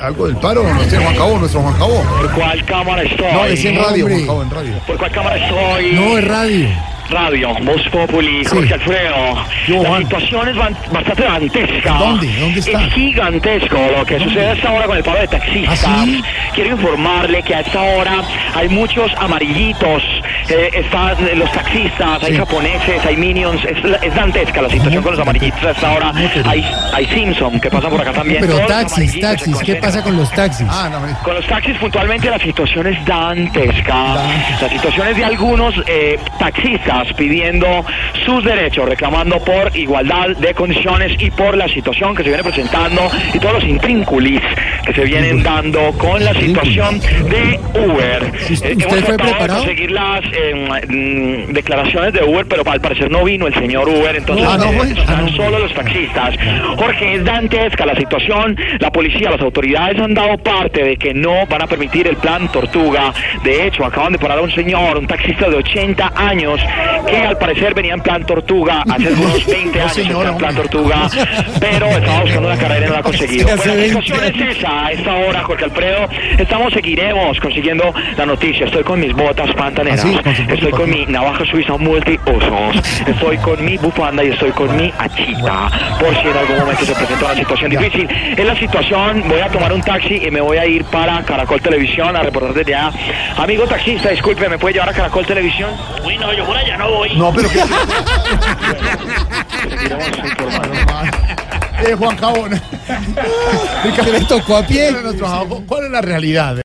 algo del paro, no sé, Juan Cabo, nuestro Juan Cabo. ¿Por cuál cámara estoy? No, es en radio. Juan Cabo, en radio. ¿Por cuál cámara estoy? No, es radio. Radio, Voz Populi, Jorge Alfredo. Yo, La Juan. situación es bastante dantesca. ¿Dónde? ¿Dónde está? Es gigantesco lo que sucede a esta hora con el paro de taxistas. ¿Ah, sí? Quiero informarle que a esta hora hay muchos amarillitos. eh, están los taxistas, hay Sí. japoneses, hay minions. Es, dantesca la situación con los amarillitos a esta hora. Hay, hay Simpson que pasa por acá también. Pero Todos taxis, taxis. ¿Qué pasa con los taxis? Ah, no, me- Con los taxis puntualmente la situación es dantesca. La situación es de algunos eh, taxistas pidiendo sus derechos, reclamando por igualdad de condiciones y por la situación que se viene presentando y todos los intrínculis que se vienen dando con la situación de Uber. ¿usted hemos fue tratado de preparado? conseguir las eh, mm, declaraciones de Uber, pero al parecer no vino el señor Uber, entonces no eh, están no. solo los taxistas. Jorge, es dantesca la situación. La policía, las autoridades han dado parte de que no van a permitir el plan Tortuga. De hecho, acaban de parar a un señor, un taxista de 80 años, que al parecer venía en plan Tortuga hace algunos 20 No, años en plan. Tortuga, pero estaba buscando una carrera y no la ha conseguido. La 20 situación es esa. A esta hora, Jorge Alfredo, estamos, seguiremos consiguiendo la noticia. Estoy con mis botas pantaneras, Ah, sí, con su estoy con mi navaja suiza multiusos, estoy con mi bufanda y estoy con mi achita, por si en algún momento se presenta una situación difícil. Es la situación, voy a tomar un taxi y me voy a ir para Caracol Televisión a reportar desde allá. Amigo taxista, disculpe, ¿me puede llevar a Caracol Televisión? Uy, no, yo por allá no voy. No, pero que. Seguiremos informando. Eh, Juan Cabo. ¿Qué le tocó a pie? ¿Cuál es la realidad?